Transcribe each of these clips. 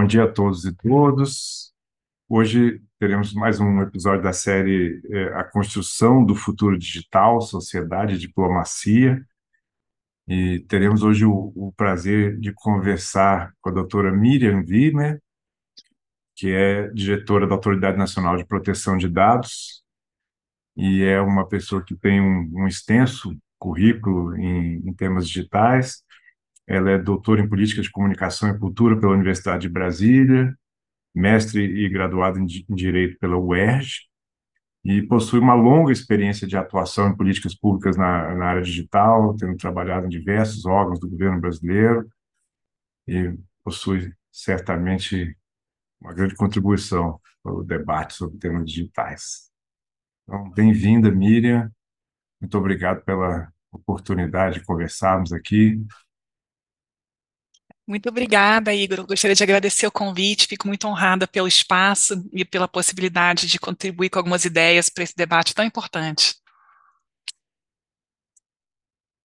Bom dia a todos e todas. Hoje teremos mais um episódio da série é, A Construção do Futuro Digital, Sociedade e Diplomacia. E teremos hoje o, o prazer de conversar com a doutora Miriam Wiener, que é diretora da Autoridade Nacional de Proteção de Dados e é uma pessoa que tem um, um extenso currículo em, em temas digitais, ela é doutora em Política de Comunicação e Cultura pela Universidade de Brasília, mestre e graduada em Direito pela UERJ, e possui uma longa experiência de atuação em políticas públicas na, na área digital, tendo trabalhado em diversos órgãos do governo brasileiro, e possui certamente uma grande contribuição para o debate sobre temas digitais. Então, bem-vinda, Miriam. Muito obrigado pela oportunidade de conversarmos aqui. Muito obrigada, Igor. Gostaria de agradecer o convite, fico muito honrada pelo espaço e pela possibilidade de contribuir com algumas ideias para esse debate tão importante.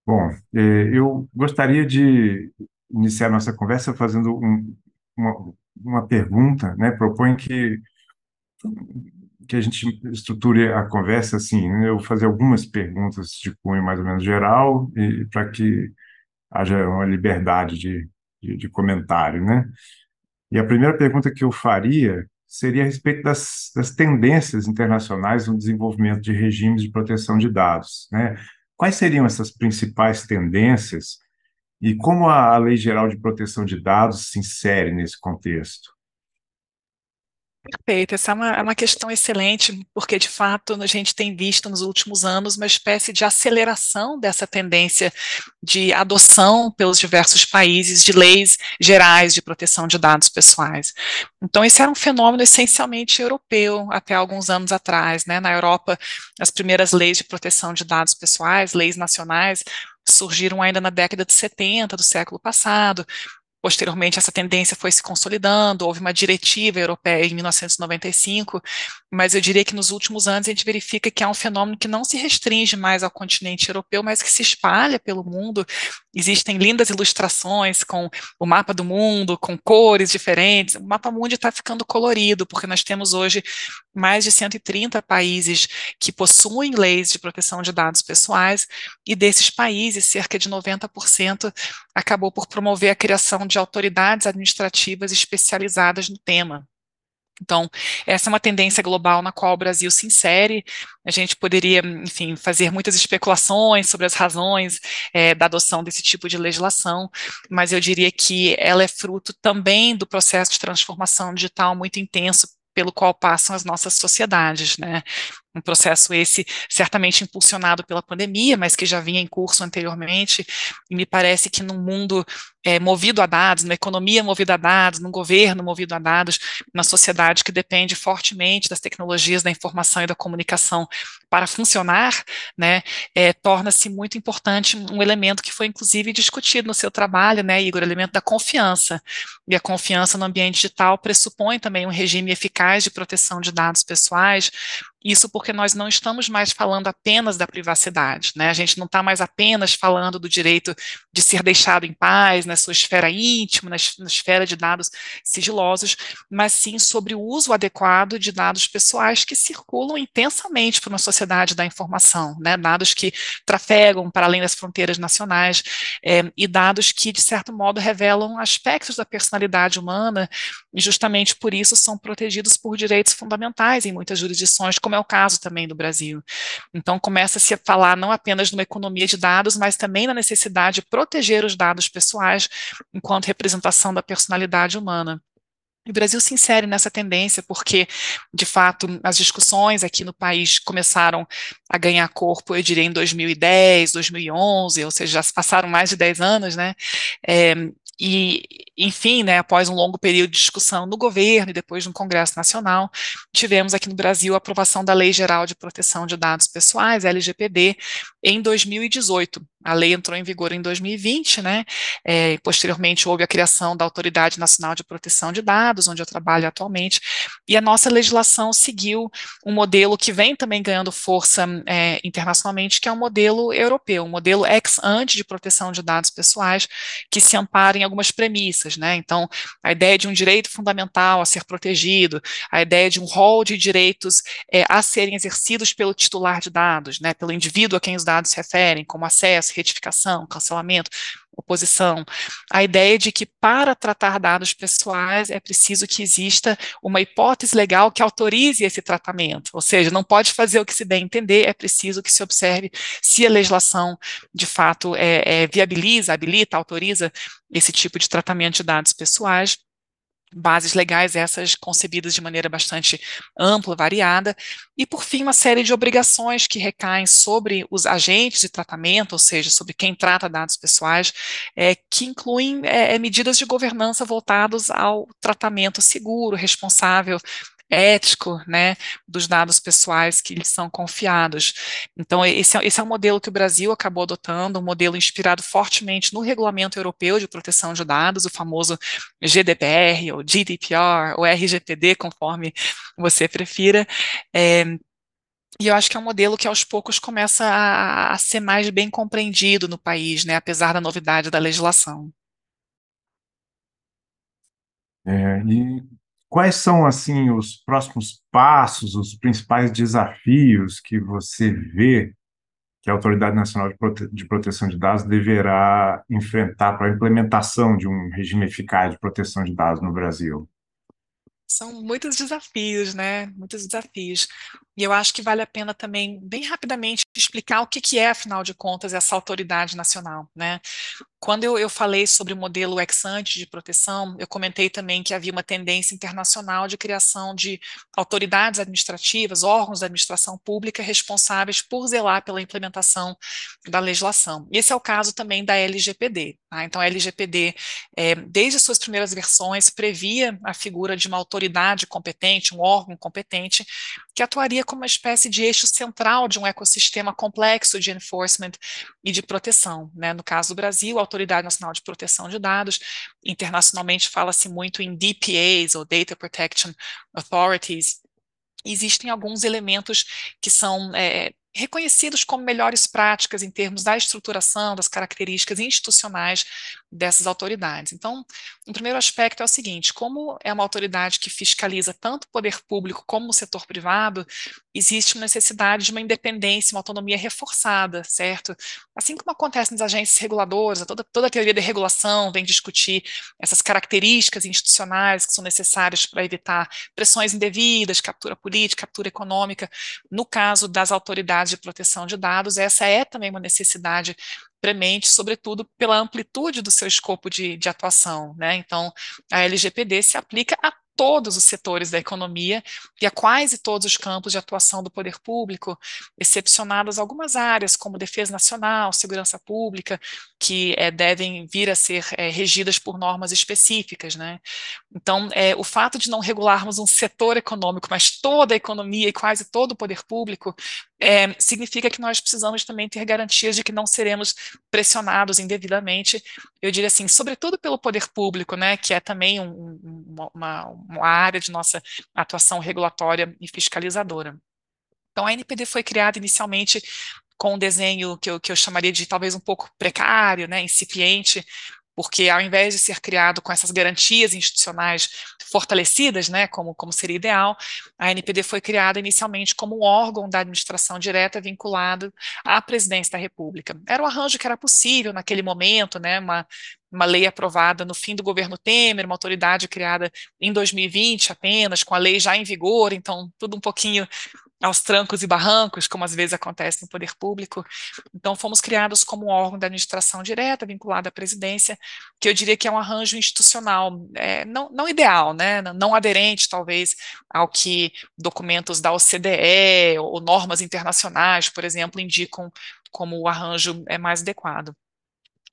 Bom, é, eu gostaria de iniciar nossa conversa fazendo um, uma, uma pergunta, né? Propõe que que a gente estruture a conversa assim, né? eu vou fazer algumas perguntas de cunho mais ou menos geral para que haja uma liberdade de de, de comentário, né? E a primeira pergunta que eu faria seria a respeito das, das tendências internacionais no desenvolvimento de regimes de proteção de dados, né? Quais seriam essas principais tendências e como a Lei Geral de Proteção de Dados se insere nesse contexto? Perfeito, essa é uma, é uma questão excelente, porque de fato a gente tem visto nos últimos anos uma espécie de aceleração dessa tendência de adoção pelos diversos países de leis gerais de proteção de dados pessoais. Então, esse era um fenômeno essencialmente europeu até alguns anos atrás. Né? Na Europa, as primeiras leis de proteção de dados pessoais, leis nacionais, surgiram ainda na década de 70 do século passado, Posteriormente, essa tendência foi se consolidando, houve uma diretiva europeia em 1995, mas eu diria que nos últimos anos a gente verifica que há um fenômeno que não se restringe mais ao continente europeu, mas que se espalha pelo mundo. Existem lindas ilustrações com o mapa do mundo, com cores diferentes. O mapa mundo está ficando colorido, porque nós temos hoje mais de 130 países que possuem leis de proteção de dados pessoais, e desses países, cerca de 90% acabou por promover a criação de autoridades administrativas especializadas no tema. Então, essa é uma tendência global na qual o Brasil se insere. A gente poderia, enfim, fazer muitas especulações sobre as razões é, da adoção desse tipo de legislação, mas eu diria que ela é fruto também do processo de transformação digital muito intenso pelo qual passam as nossas sociedades, né? Um processo esse certamente impulsionado pela pandemia, mas que já vinha em curso anteriormente, e me parece que num mundo é, movido a dados, numa economia movida a dados, num governo movido a dados, na sociedade que depende fortemente das tecnologias da informação e da comunicação para funcionar, né, é, torna-se muito importante um elemento que foi inclusive discutido no seu trabalho, né, Igor, o elemento da confiança. E a confiança no ambiente digital pressupõe também um regime eficaz de proteção de dados pessoais, isso porque nós não estamos mais falando apenas da privacidade, né? A gente não está mais apenas falando do direito de ser deixado em paz na sua esfera íntima, na, esfera de dados sigilosos, mas sim sobre o uso adequado de dados pessoais que circulam intensamente por uma sociedade da informação, né? Dados que trafegam para além das fronteiras nacionais é, e dados que, de certo modo, revelam aspectos da personalidade humana e justamente por isso são protegidos por direitos fundamentais em muitas jurisdições, como como é o caso também do Brasil. Então, começa-se a falar não apenas numa economia de dados, mas também na necessidade de proteger os dados pessoais enquanto representação da personalidade humana. O Brasil se insere nessa tendência porque, de fato, as discussões aqui no país começaram a ganhar corpo, eu diria, em 2010, 2011, ou seja, já passaram mais de 10 anos, né? É, e, enfim, né, após um longo período de discussão no governo e depois no Congresso Nacional, tivemos aqui no Brasil a aprovação da Lei Geral de Proteção de Dados Pessoais, LGPD, em 2018. A lei entrou em vigor em 2020, né? É, posteriormente houve a criação da Autoridade Nacional de Proteção de Dados, onde eu trabalho atualmente, e a nossa legislação seguiu um modelo que vem também ganhando força é, internacionalmente, que é um modelo europeu, um modelo ex ante de proteção de dados pessoais, que se ampara em algumas premissas, né? Então, a ideia de um direito fundamental a ser protegido, a ideia de um rol de direitos é, a serem exercidos pelo titular de dados, né? Pelo indivíduo a quem os dados se referem, como acesso retificação, cancelamento, oposição, a ideia de que para tratar dados pessoais é preciso que exista uma hipótese legal que autorize esse tratamento, ou seja, não pode fazer o que se bem entender, é preciso que se observe se a legislação de fato é, é, viabiliza, habilita, autoriza esse tipo de tratamento de dados pessoais bases legais, essas concebidas de maneira bastante ampla, variada, e por fim uma série de obrigações que recaem sobre os agentes de tratamento, ou seja, sobre quem trata dados pessoais, é, que incluem é, medidas de governança voltados ao tratamento seguro, responsável ético, né, dos dados pessoais que lhes são confiados. Então, esse é, esse é um modelo que o Brasil acabou adotando, um modelo inspirado fortemente no Regulamento Europeu de Proteção de Dados, o famoso GDPR, ou GDPR, ou RGPD, conforme você prefira, é, e eu acho que é um modelo que aos poucos começa a, a, ser mais bem compreendido no país, né, apesar da novidade da legislação. É, e Quais são, assim, os próximos passos, os principais desafios que você vê que a Autoridade Nacional de, Prote de Proteção de Dados deverá enfrentar para a implementação de um regime eficaz de proteção de dados no Brasil? São muitos desafios, né? Muitos desafios. E eu acho que vale a pena também, bem rapidamente, explicar o que, que é, afinal de contas, essa autoridade nacional, né? Quando eu, eu falei sobre o modelo ex-ante de proteção, eu comentei também que havia uma tendência internacional de criação de autoridades administrativas, órgãos da administração pública responsáveis por zelar pela implementação da legislação. E esse é o caso também da LGPD. Tá? Então, a LGPD, é, desde suas primeiras versões, previa a figura de uma autoridade competente, um órgão competente, que atuaria como uma espécie de eixo central de um ecossistema complexo de enforcement e de proteção. Né? No caso do Brasil, a Autoridade Nacional de Proteção de Dados, internacionalmente fala-se muito em DPAs, ou Data Protection Authorities, existem alguns elementos que são é, reconhecidos como melhores práticas em termos da estruturação, das características institucionais dessas autoridades. Então, o primeiro aspecto é o seguinte: como é uma autoridade que fiscaliza tanto o poder público como o setor privado, existe uma necessidade de uma independência, uma autonomia reforçada, certo? Assim como acontece nas agências reguladoras, toda, toda a teoria de regulação vem discutir essas características institucionais que são necessárias para evitar pressões indevidas, captura política, captura econômica. No caso das autoridades de proteção de dados, essa é também uma necessidade premente, sobretudo pela amplitude do seu escopo de, de atuação. Né? Então, a LGPD se aplica a todos os setores da economia e a quase todos os campos de atuação do poder público, excepcionadas algumas áreas, como defesa nacional, segurança pública, que é, devem vir a ser é, regidas por normas específicas. Né? Então, é, o fato de não regularmos um setor econômico, mas toda a economia e quase todo o poder público, significa que nós precisamos também ter garantias de que não seremos pressionados indevidamente, eu diria assim, sobretudo pelo poder público, né, que é também um, uma, uma área de nossa atuação regulatória e fiscalizadora. Então, a NPD foi criada inicialmente com um desenho que eu, que eu chamaria de talvez um pouco precário, né, incipiente, porque ao invés de ser criado com essas garantias institucionais fortalecidas, né, como, como seria ideal, a NPD foi criada inicialmente como um órgão da administração direta vinculado à presidência da República. Era o um arranjo que era possível naquele momento, né, uma, uma lei aprovada no fim do governo Temer, uma autoridade criada em 2020 apenas, com a lei já em vigor, então tudo um pouquinho aos trancos e barrancos, como às vezes acontece no poder público. Então, fomos criados como órgão da administração direta, vinculado à presidência, que eu diria que é um arranjo institucional, é, não, não ideal, né, não aderente, talvez, ao que documentos da OCDE ou normas internacionais, por exemplo, indicam como o arranjo é mais adequado.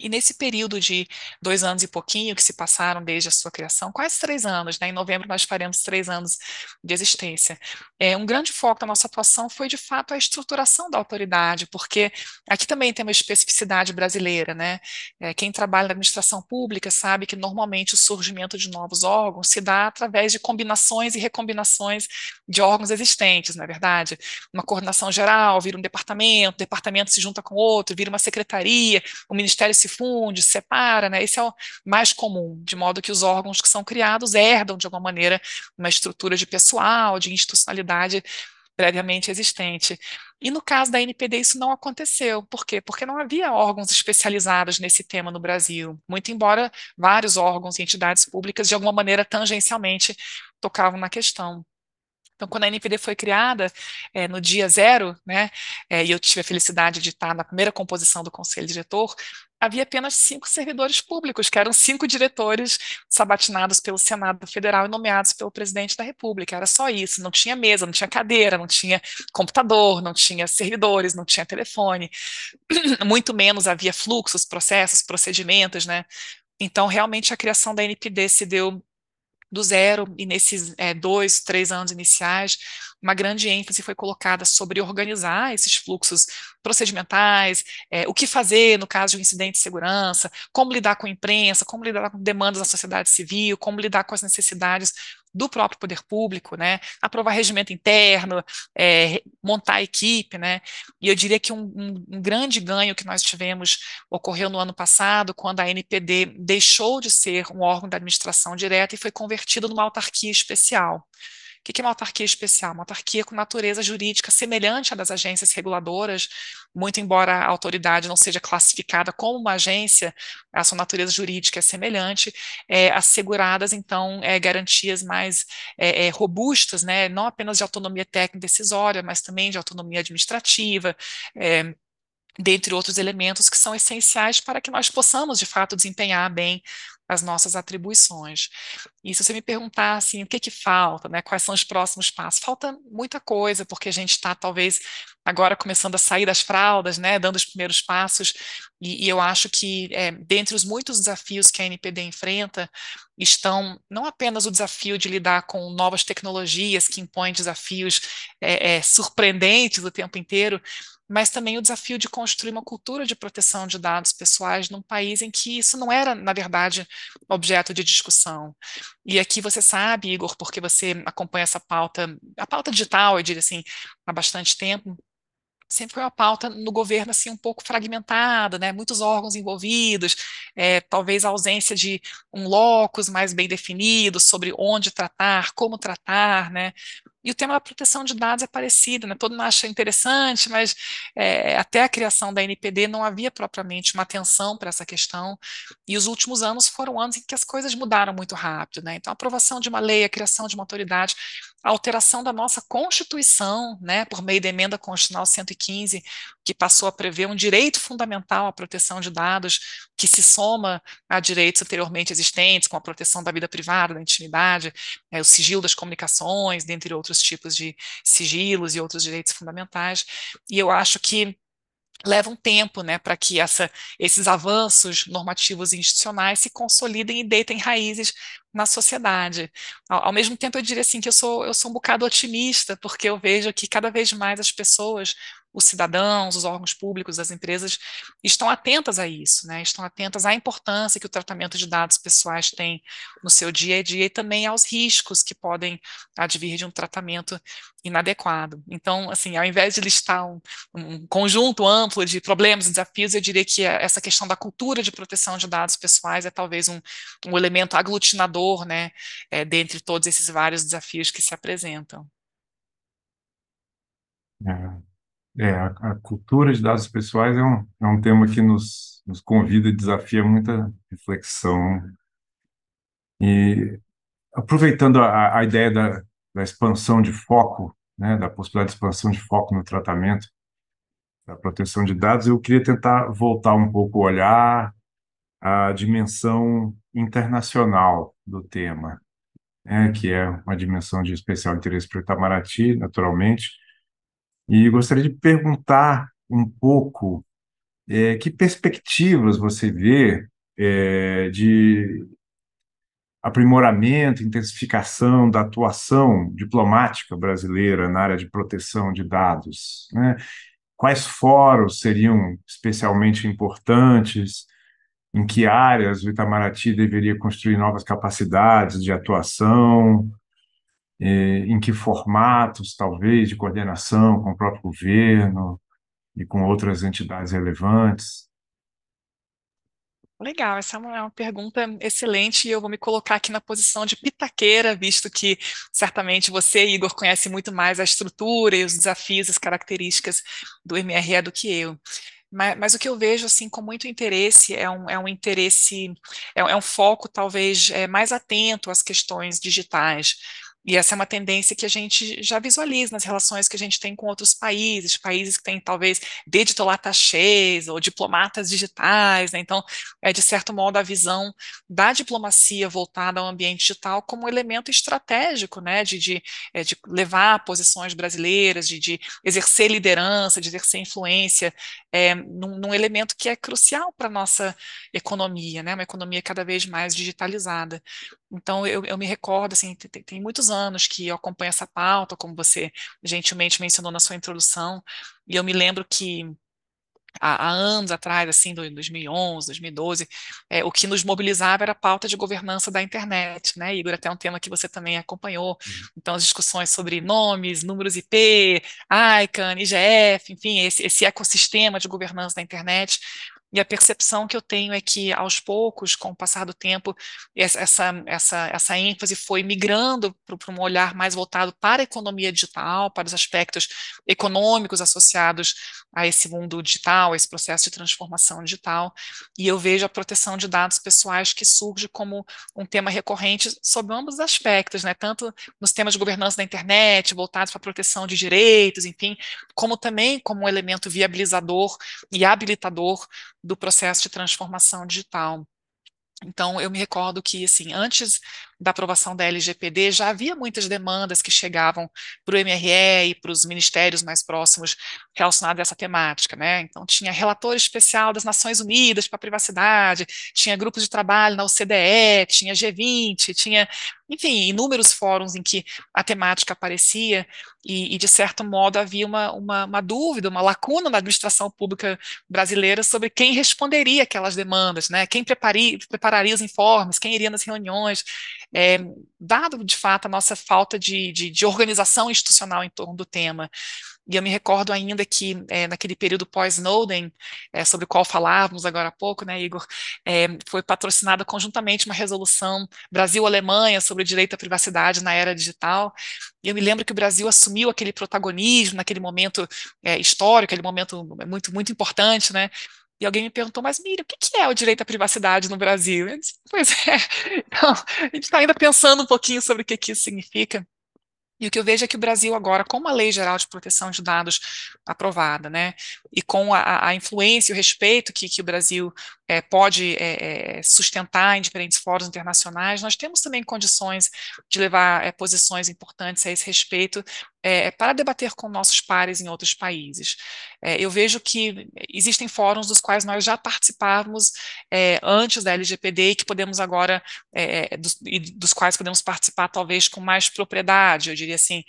E nesse período de dois anos e pouquinho que se passaram desde a sua criação, quase três anos, né? Em novembro nós faremos três anos de existência. É, um grande foco da nossa atuação foi, de fato, a estruturação da autoridade, porque aqui também tem uma especificidade brasileira, né? É, quem trabalha na administração pública sabe que normalmente o surgimento de novos órgãos se dá através de combinações e recombinações de órgãos existentes, não é verdade? Uma coordenação geral vira um departamento, o departamento se junta com outro, vira uma secretaria, o ministério se funde, se separa, né? Esse é o mais comum, de modo que os órgãos que são criados herdam, de alguma maneira, uma estrutura de pessoal, de institucionalidade previamente existente. E no caso da NPD isso não aconteceu. Por quê? Porque não havia órgãos especializados nesse tema no Brasil, muito embora vários órgãos e entidades públicas, de alguma maneira, tangencialmente, tocavam na questão. Então, quando a NPD foi criada, é, no dia zero, né, é, e eu tive a felicidade de estar na primeira composição do conselho diretor, havia apenas cinco servidores públicos, que eram cinco diretores sabatinados pelo Senado Federal e nomeados pelo presidente da República. Era só isso, não tinha mesa, não tinha cadeira, não tinha computador, não tinha servidores, não tinha telefone, muito menos havia fluxos, processos, procedimentos, né? Então, realmente, a criação da NPD se deu do zero, e nesses é, dois, três anos iniciais, uma grande ênfase foi colocada sobre organizar esses fluxos procedimentais, é, o que fazer no caso de um incidente de segurança, como lidar com a imprensa, como lidar com demandas da sociedade civil, como lidar com as necessidades do próprio poder público, né, aprovar regimento interno, é, montar a equipe, né, e eu diria que um, um, um, grande ganho que nós tivemos ocorreu no ano passado, quando a NPD deixou de ser um órgão da administração direta e foi convertido numa autarquia especial. O que é uma autarquia especial? Uma autarquia com natureza jurídica semelhante à das agências reguladoras, muito embora a autoridade não seja classificada como uma agência, a sua natureza jurídica é semelhante, é, asseguradas, então, é, garantias mais é, é robustas, né, não apenas de autonomia técnica decisória, mas também de autonomia administrativa, é, dentre outros elementos que são essenciais para que nós possamos, de fato, desempenhar bem as nossas atribuições. E se você me perguntar assim, o que que falta, né, quais são os próximos passos? Falta muita coisa, porque a gente está talvez agora começando a sair das fraldas, né, dando os primeiros passos, e, e eu acho que é, dentre os muitos desafios que a NPD enfrenta, estão não apenas o desafio de lidar com novas tecnologias que impõem desafios é, é, surpreendentes o tempo inteiro, mas também o desafio de construir uma cultura de proteção de dados pessoais num país em que isso não era, na verdade, objeto de discussão. E aqui você sabe, Igor, porque você acompanha essa pauta, a pauta digital, eu diria assim, há bastante tempo, sempre foi uma pauta no governo assim um pouco fragmentada, né? Muitos órgãos envolvidos, é, talvez a ausência de um locus mais bem definido sobre onde tratar, como tratar, né? E o tema da proteção de dados é parecido, né? Todo mundo acha interessante, mas é, até a criação da NPD não havia propriamente uma atenção para essa questão. E os últimos anos foram anos em que as coisas mudaram muito rápido, né? Então, a aprovação de uma lei, a criação de uma autoridade, a alteração da nossa Constituição, né, por meio da emenda constitucional 115, que passou a prever um direito fundamental à proteção de dados, que se soma a direitos anteriormente existentes, como a proteção da vida privada, da intimidade, é, o sigilo das comunicações, dentre outros tipos de sigilos e outros direitos fundamentais. E eu acho que leva um tempo, né, para que essa, esses avanços normativos e institucionais se consolidem e deitem raízes na sociedade. Ao, ao, mesmo tempo, eu diria assim que eu sou, eu sou um bocado otimista, porque eu vejo que cada vez mais as pessoas os cidadãos, os órgãos públicos, as empresas estão atentas a isso, né? Estão atentas à importância que o tratamento de dados pessoais tem no seu dia a dia e também aos riscos que podem advir de um tratamento inadequado. Então, assim, ao invés de listar um, um conjunto amplo de problemas e desafios, eu diria que essa questão da cultura de proteção de dados pessoais é talvez um, um elemento aglutinador, né, é, dentre todos esses vários desafios que se apresentam. É. É, a, a, cultura de dados pessoais é um, é um tema que nos, nos convida e desafia muita reflexão. E aproveitando a, a ideia da, da expansão de foco, né, da possibilidade de expansão de foco no tratamento da proteção de dados, eu queria tentar voltar um pouco o olhar à dimensão internacional do tema, né, que é uma dimensão de especial interesse para o Itamaraty, naturalmente, e gostaria de perguntar um pouco É, que perspectivas você vê é, de aprimoramento, intensificação da atuação diplomática brasileira na área de proteção de dados? Né? Quais fóruns seriam especialmente importantes? Em que áreas o Itamaraty deveria construir novas capacidades de atuação? Em que formatos, talvez, de coordenação com o próprio governo e com outras entidades relevantes? Legal, essa é uma, é uma, pergunta excelente e eu vou me colocar aqui na posição de pitaqueira, visto que certamente você, Igor, conhece muito mais a estrutura e os desafios, as características do MRE do que eu. Mas, mas, o que eu vejo assim com muito interesse é um, é um interesse, é, é um foco talvez é, mais atento às questões digitais. E essa é uma tendência que a gente já visualiza nas relações que a gente tem com outros países, países que têm talvez digital attachés ou diplomatas digitais, né? Então, é de certo modo a visão da diplomacia voltada ao ambiente digital como elemento estratégico, né? De, de, é, de levar posições brasileiras, de, de, exercer liderança, de exercer influência, é, num, num elemento que é crucial para a nossa economia, né? Uma economia cada vez mais digitalizada. Então, eu, eu me recordo, assim, tem, tem, muitos anos que eu acompanho essa pauta, como você gentilmente mencionou na sua introdução, e eu me lembro que há, há anos atrás, assim, em 2011, 2012, é, o que nos mobilizava era a pauta de governança da internet, né, Igor? Até um tema que você também acompanhou. Uhum. Então, as discussões sobre nomes, números IP, ICANN, IGF, enfim, esse, esse ecossistema de governança da internet e a percepção que eu tenho é que, aos poucos, com o passar do tempo, essa, essa, essa ênfase foi migrando para um olhar mais voltado para a economia digital, para os aspectos econômicos associados a esse mundo digital, a esse processo de transformação digital. E eu vejo a proteção de dados pessoais que surge como um tema recorrente sob ambos os aspectos, né? tanto nos temas de governança da internet, voltados para a proteção de direitos, enfim, como também como um elemento viabilizador e habilitador do processo de transformação digital. Então, eu me recordo que, assim, antes da aprovação da LGPD, já havia muitas demandas que chegavam para o MRE e para os ministérios mais próximos relacionados a essa temática, né? Então, tinha relator especial das Nações Unidas para a privacidade, tinha grupos de trabalho na OCDE, tinha G20, tinha, enfim, inúmeros fóruns em que a temática aparecia e, e de certo modo, havia uma, uma, uma dúvida, uma lacuna na administração pública brasileira sobre quem responderia aquelas demandas, né? Quem prepararia, prepararia os informes, quem iria nas reuniões é, dado de fato a nossa falta de, de, de, organização institucional em torno do tema. E eu me recordo ainda que é, naquele período pós-Snowden, é, sobre o qual falávamos agora há pouco, né, Igor, é, foi patrocinada conjuntamente uma resolução Brasil-Alemanha sobre o direito à privacidade na era digital. E eu me lembro que o Brasil assumiu aquele protagonismo naquele momento é, histórico, aquele momento muito, muito importante, né? E alguém me perguntou, mas Miriam, o que é o direito à privacidade no Brasil? Eu disse, pois é, então, a gente está ainda pensando um pouquinho sobre o que, que isso significa. E o que eu vejo é que o Brasil agora, com uma lei geral de proteção de dados aprovada, né, e com a, a influência e o respeito que, que o Brasil é, pode é, é, sustentar em diferentes fóruns internacionais, nós temos também condições de levar é, posições importantes a esse respeito é, para debater com nossos pares em outros países. É, eu vejo que existem fóruns dos quais nós já participávamos antes da LGPD e que podemos agora, dos, dos quais podemos participar talvez com mais propriedade, eu diria assim,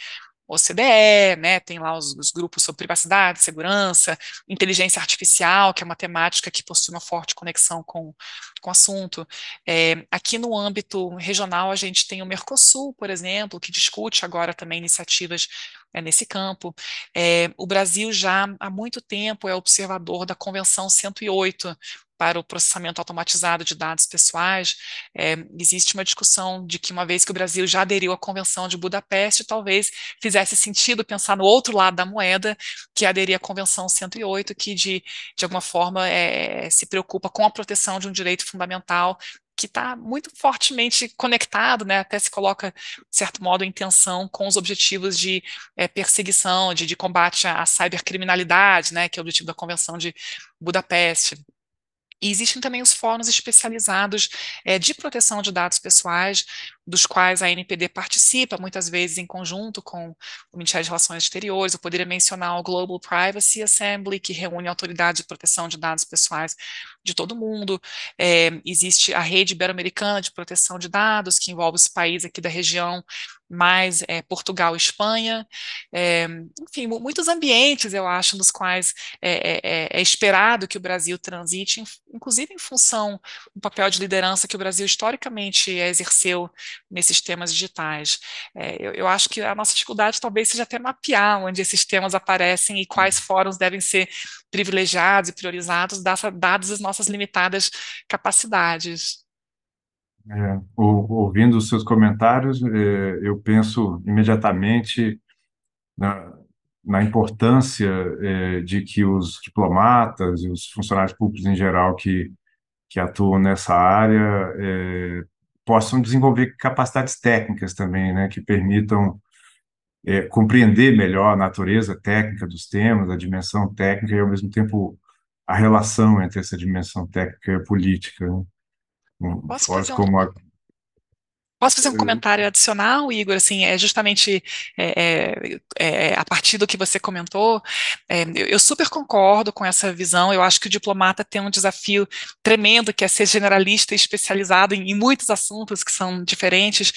OCDE, né, tem lá os, os, grupos sobre privacidade, segurança, inteligência artificial, que é uma temática que possui uma forte conexão com, com o assunto. É, aqui no âmbito regional, a gente tem o Mercosul, por exemplo, que discute agora também iniciativas é, nesse campo. É, o Brasil já há muito tempo é observador da Convenção 108 para o processamento automatizado de dados pessoais, é, existe uma discussão de que, uma vez que o Brasil já aderiu à Convenção de Budapeste, talvez fizesse sentido pensar no outro lado da moeda, que é aderir à Convenção 108, que, de, de alguma forma, é, se preocupa com a proteção de um direito fundamental que está muito fortemente conectado, né, até se coloca, de certo modo, em tensão com os objetivos de é, perseguição, de, de combate à, cybercriminalidade, né, que é o objetivo da Convenção de Budapeste. E existem também os fóruns especializados é, de proteção de dados pessoais, dos quais a NPD participa, muitas vezes em conjunto com o Ministério de Relações Exteriores. Eu poderia mencionar o Global Privacy Assembly, que reúne autoridades de proteção de dados pessoais de todo mundo. É, existe a Rede Ibero-Americana de Proteção de Dados, que envolve os países aqui da região, mais é, Portugal e Espanha. É, enfim, muitos ambientes, eu acho, nos quais é, é, esperado que o Brasil transite, inclusive em função do papel de liderança que o Brasil historicamente exerceu nesses temas digitais. Eu, eu, acho que a nossa dificuldade talvez seja até mapear onde esses temas aparecem e quais fóruns devem ser privilegiados e priorizados, dadas as nossas limitadas capacidades. É, ouvindo os seus comentários, é, eu penso imediatamente na, na importância é, de que os diplomatas e os funcionários públicos em geral que, que atuam nessa área é, possam desenvolver capacidades técnicas também, né, que permitam é, compreender melhor a natureza técnica dos temas, a dimensão técnica e, ao mesmo tempo, a relação entre essa dimensão técnica e a política. Né? Posso fazer um... como a... Posso fazer um comentário adicional, Igor? Assim, é justamente é, é, é, a partir do que você comentou. É, eu, eu, super concordo com essa visão. Eu acho que o diplomata tem um desafio tremendo, que é ser generalista e especializado em, em muitos assuntos que são diferentes.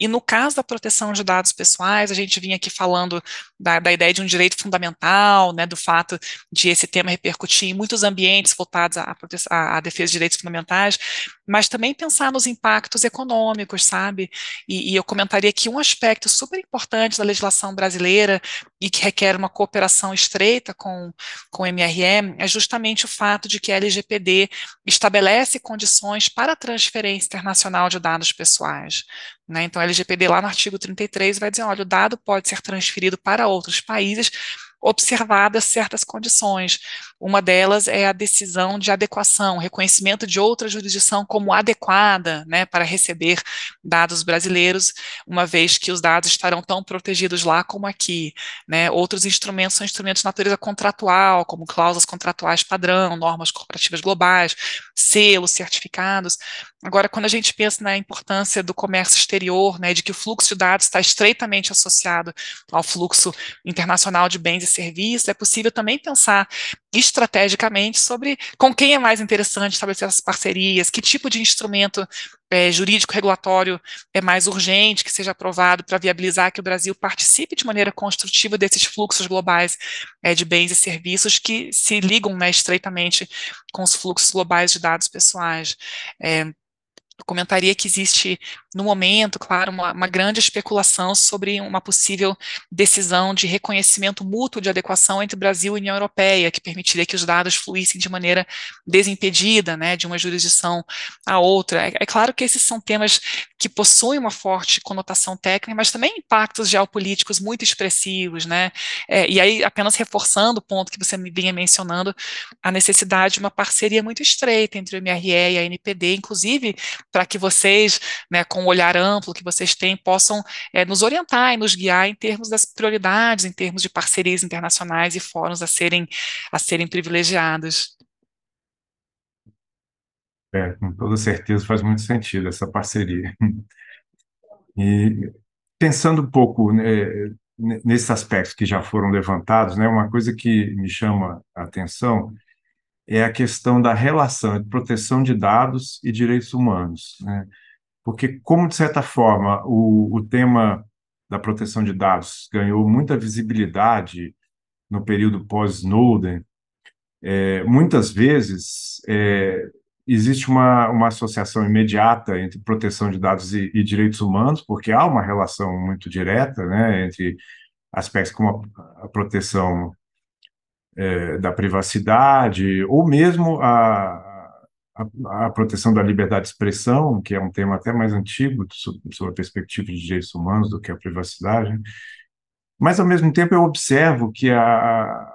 E no caso da proteção de dados pessoais, a gente vinha aqui falando da, da ideia de um direito fundamental, né, do fato de esse tema repercutir em muitos ambientes voltados à, à, à defesa de direitos fundamentais, mas também pensar nos impactos econômicos, sabe? E, e, eu comentaria que um aspecto super importante da legislação brasileira e que requer uma cooperação estreita com, com o MRM é justamente o fato de que a LGPD estabelece condições para a transferência internacional de dados pessoais. Né? Então, a LGPD, lá no artigo 33, vai dizer: olha, o dado pode ser transferido para outros países observadas certas condições. Uma delas é a decisão de adequação, reconhecimento de outra jurisdição como adequada né, para receber dados brasileiros, uma vez que os dados estarão tão protegidos lá como aqui. Né. Outros instrumentos são instrumentos de natureza contratual, como cláusulas contratuais padrão, normas corporativas globais, selos, certificados. Agora, quando a gente pensa na importância do comércio exterior, né, de que o fluxo de dados está estreitamente associado ao fluxo internacional de bens serviços, é possível também pensar estrategicamente sobre com quem é mais interessante estabelecer essas parcerias, que tipo de instrumento é, jurídico regulatório é mais urgente que seja aprovado para viabilizar que o Brasil participe de maneira construtiva desses fluxos globais é, de bens e serviços que se ligam né, estreitamente com os fluxos globais de dados pessoais. É, comentaria que existe, no momento, claro, uma, uma, grande especulação sobre uma possível decisão de reconhecimento mútuo de adequação entre Brasil e União Europeia, que permitiria que os dados fluíssem de maneira desimpedida, né, de uma jurisdição a outra. É, é claro que esses são temas que possuem uma forte conotação técnica, mas também impactos geopolíticos muito expressivos, né, é, e aí apenas reforçando o ponto que você me vinha mencionando, a necessidade de uma parceria muito estreita entre o MRE e a NPD, inclusive para que vocês, né, com o olhar amplo que vocês têm, possam é, nos orientar e nos guiar em termos das prioridades, em termos de parcerias internacionais e fóruns a serem, a serem privilegiados. É, com toda certeza faz muito sentido essa parceria. E pensando um pouco né, nesses aspectos que já foram levantados, né, uma coisa que me chama a atenção é a questão da relação entre proteção de dados e direitos humanos. Né? Porque, como, de certa forma, o, o tema da proteção de dados ganhou muita visibilidade no período pós-Snowden, é, muitas vezes é, existe uma, uma associação imediata entre proteção de dados e, e, direitos humanos, porque há uma relação muito direta né, entre aspectos como a, a proteção é, da privacidade, ou mesmo a, a, a, proteção da liberdade de expressão, que é um tema até mais antigo sobre a perspectiva de direitos humanos do que a privacidade. Mas, ao mesmo tempo, eu observo que a,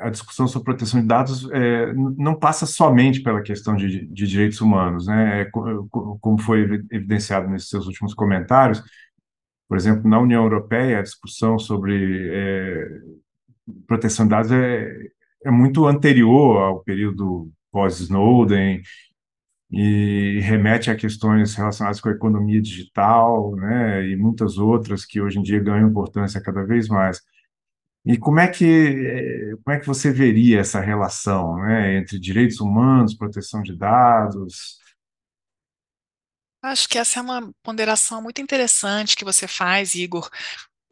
a discussão sobre proteção de dados é, não passa somente pela questão de, de direitos humanos, né? É, como foi evidenciado nesses seus últimos comentários. Por exemplo, na União Europeia, a discussão sobre é, proteção de dados é, é muito anterior ao período pós-Snowden, e remete a questões relacionadas com a economia digital, né, e muitas outras que hoje em dia ganham importância cada vez mais. E como é que eh, como é que você veria essa relação, né, entre direitos humanos, proteção de dados? Acho que essa é uma ponderação muito interessante que você faz, Igor,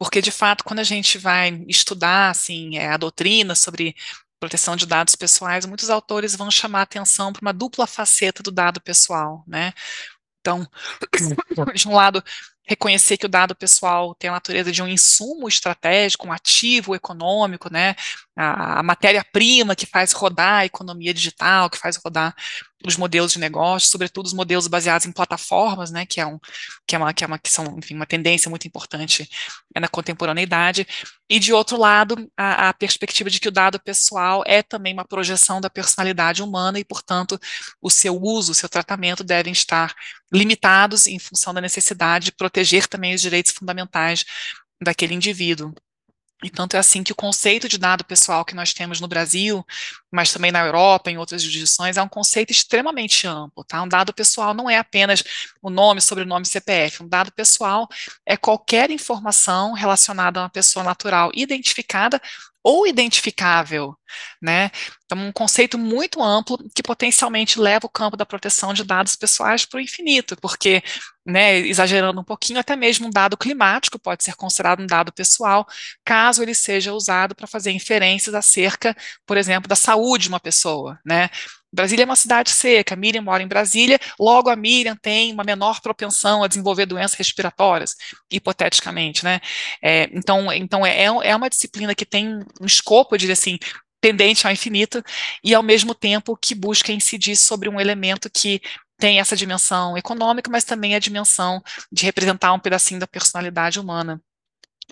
porque de fato, quando a gente vai estudar assim, é, a doutrina sobre proteção de dados pessoais, muitos autores vão chamar atenção para uma dupla faceta do dado pessoal, né? Então, de um lado, reconhecer que o dado pessoal tem a natureza de um insumo estratégico, um ativo econômico, né? A, a matéria-prima que faz rodar a economia digital, que faz rodar os modelos de negócio, sobretudo os modelos baseados em plataformas, né, que é um, que é uma, que é uma, que são, enfim, uma tendência muito importante na contemporaneidade, e de outro lado, a, a, perspectiva de que o dado pessoal é também uma projeção da personalidade humana e, portanto, o seu uso, o seu tratamento devem estar limitados em função da necessidade de proteger também os direitos fundamentais daquele indivíduo. E tanto é assim que o conceito de dado pessoal que nós temos no Brasil, mas também na Europa, em outras jurisdições, é um conceito extremamente amplo, tá? Um dado pessoal não é apenas o nome, sobrenome, CPF. Um dado pessoal é qualquer informação relacionada a uma pessoa natural identificada ou identificável, né? Então, um conceito muito amplo que potencialmente leva o campo da proteção de dados pessoais para o infinito, porque, né, exagerando um pouquinho, até mesmo um dado climático pode ser considerado um dado pessoal, caso ele seja usado para fazer inferências acerca, por exemplo, da saúde de uma pessoa, né? Brasília é uma cidade seca, Miriam mora em Brasília, logo a Miriam tem uma menor propensão a desenvolver doenças respiratórias, hipoteticamente, né? É, então, então é, é uma disciplina que tem um escopo, diria assim, tendente ao infinito, e ao mesmo tempo que busca incidir sobre um elemento que tem essa dimensão econômica, mas também a dimensão de representar um pedacinho da personalidade humana.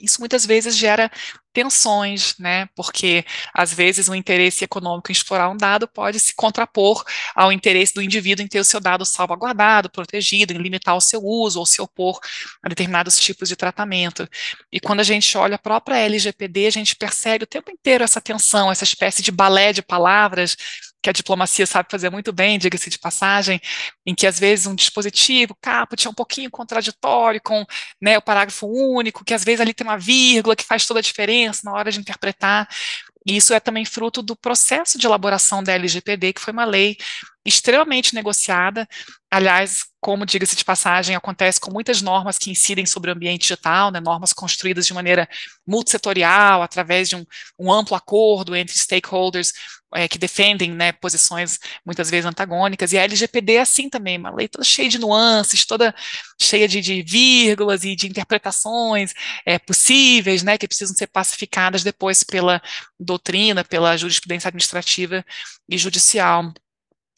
Isso muitas vezes gera tensões, né? Porque às vezes o interesse econômico em explorar um dado pode se contrapor ao interesse do indivíduo em ter o seu dado salvaguardado, protegido, em limitar o seu uso ou se opor a determinados tipos de tratamento. E quando a gente olha a própria LGPD, a gente percebe o tempo inteiro essa tensão, essa espécie de balé de palavras que a diplomacia sabe fazer muito bem, diga-se de passagem, em que às vezes um dispositivo, caput, é um pouquinho contraditório com né, o parágrafo único, que às vezes ali tem uma vírgula que faz toda a diferença na hora de interpretar. E isso é também fruto do processo de elaboração da LGPD, que foi uma lei extremamente negociada. Aliás, como diga-se de passagem, acontece com muitas normas que incidem sobre o ambiente digital, né, normas construídas de maneira multissetorial, através de um, um amplo acordo entre stakeholders é, que defendem né, posições muitas vezes antagônicas, e a LGPD é assim também, uma lei toda cheia de nuances, toda cheia de, de vírgulas e de interpretações é, possíveis, né, que precisam ser pacificadas depois pela doutrina, pela jurisprudência administrativa e judicial.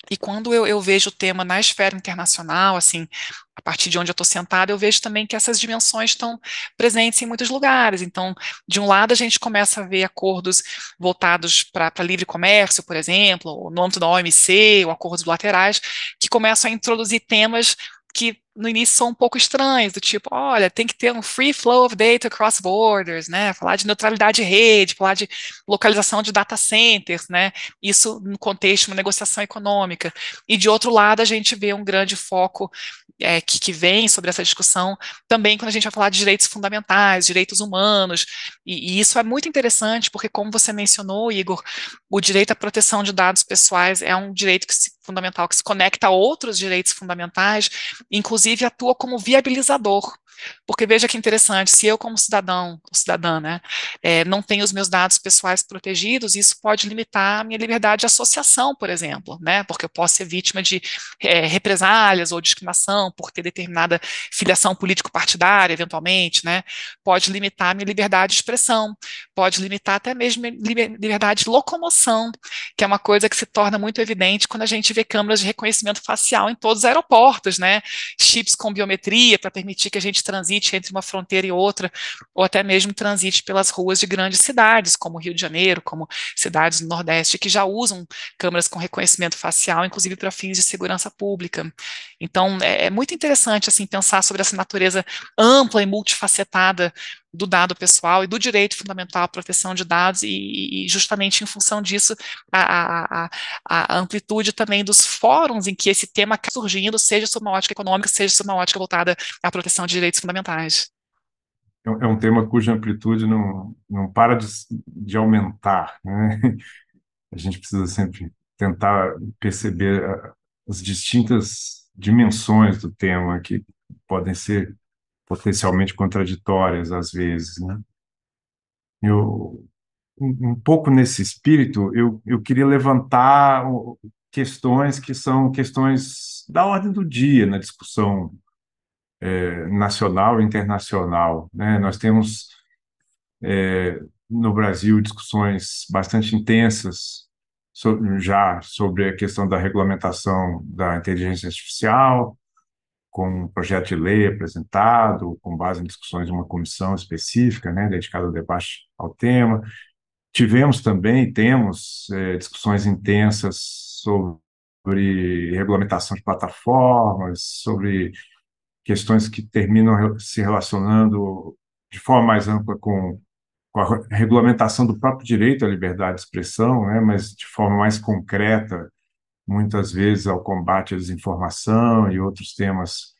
E quando eu, eu, vejo o tema na esfera internacional, assim, a partir de onde eu estou sentada, eu vejo também que essas dimensões estão presentes em muitos lugares. Então, de um lado, a gente começa a ver acordos voltados para livre comércio, por exemplo, no âmbito da OMC, ou acordos bilaterais, que começam a introduzir temas que no início são um pouco estranhos, do tipo, olha, tem que ter um free flow of data across borders, né, falar de neutralidade de rede, falar de localização de data centers, né, isso no contexto de uma negociação econômica. E de outro lado, a gente vê um grande foco é, que, que, vem sobre essa discussão também quando a gente vai falar de direitos fundamentais, direitos humanos, e, e, isso é muito interessante porque, como você mencionou, Igor, o direito à proteção de dados pessoais é um direito que se, fundamental que se conecta a outros direitos fundamentais, inclusive atua como viabilizador porque veja que interessante, se eu como cidadão, cidadã, né, é, não tenho os meus dados pessoais protegidos, isso pode limitar a minha liberdade de associação, por exemplo, né, porque eu posso ser vítima de é, represálias ou discriminação por ter determinada filiação político-partidária, eventualmente, né, pode limitar a minha liberdade de expressão, pode limitar até mesmo liberdade de locomoção, que é uma coisa que se torna muito evidente quando a gente vê câmeras de reconhecimento facial em todos os aeroportos, né, chips com biometria para permitir que a gente transite entre uma fronteira e outra, ou até mesmo transite pelas ruas de grandes cidades, como Rio de Janeiro, como cidades do Nordeste, que já usam câmeras com reconhecimento facial, inclusive para fins de segurança pública. Então, é, é muito interessante assim pensar sobre essa natureza ampla e multifacetada do dado pessoal e do direito fundamental à proteção de dados, e, e justamente em função disso, a, a, a, amplitude também dos fóruns em que esse tema está surgindo, seja sob uma ótica econômica, seja sob uma ótica voltada à proteção de direitos fundamentais. É, é um tema cuja amplitude não, não para de, de aumentar. Né? A gente precisa sempre tentar perceber as distintas dimensões do tema que podem ser potencialmente contraditórias às vezes, né? Eu um pouco nesse espírito, eu, eu queria levantar questões que são questões da ordem do dia na discussão é, nacional e internacional. Né? Nós temos é, no Brasil discussões bastante intensas sobre, já sobre a questão da regulamentação da inteligência artificial, com um projeto de lei apresentado, com base em discussões de uma comissão específica, né, dedicada ao debate ao tema. Tivemos também, temos é, discussões intensas sobre regulamentação de plataformas, sobre questões que terminam se relacionando de forma mais ampla com, com a regulamentação do próprio direito à liberdade de expressão, né, mas de forma mais concreta, muitas vezes ao combate à desinformação e outros temas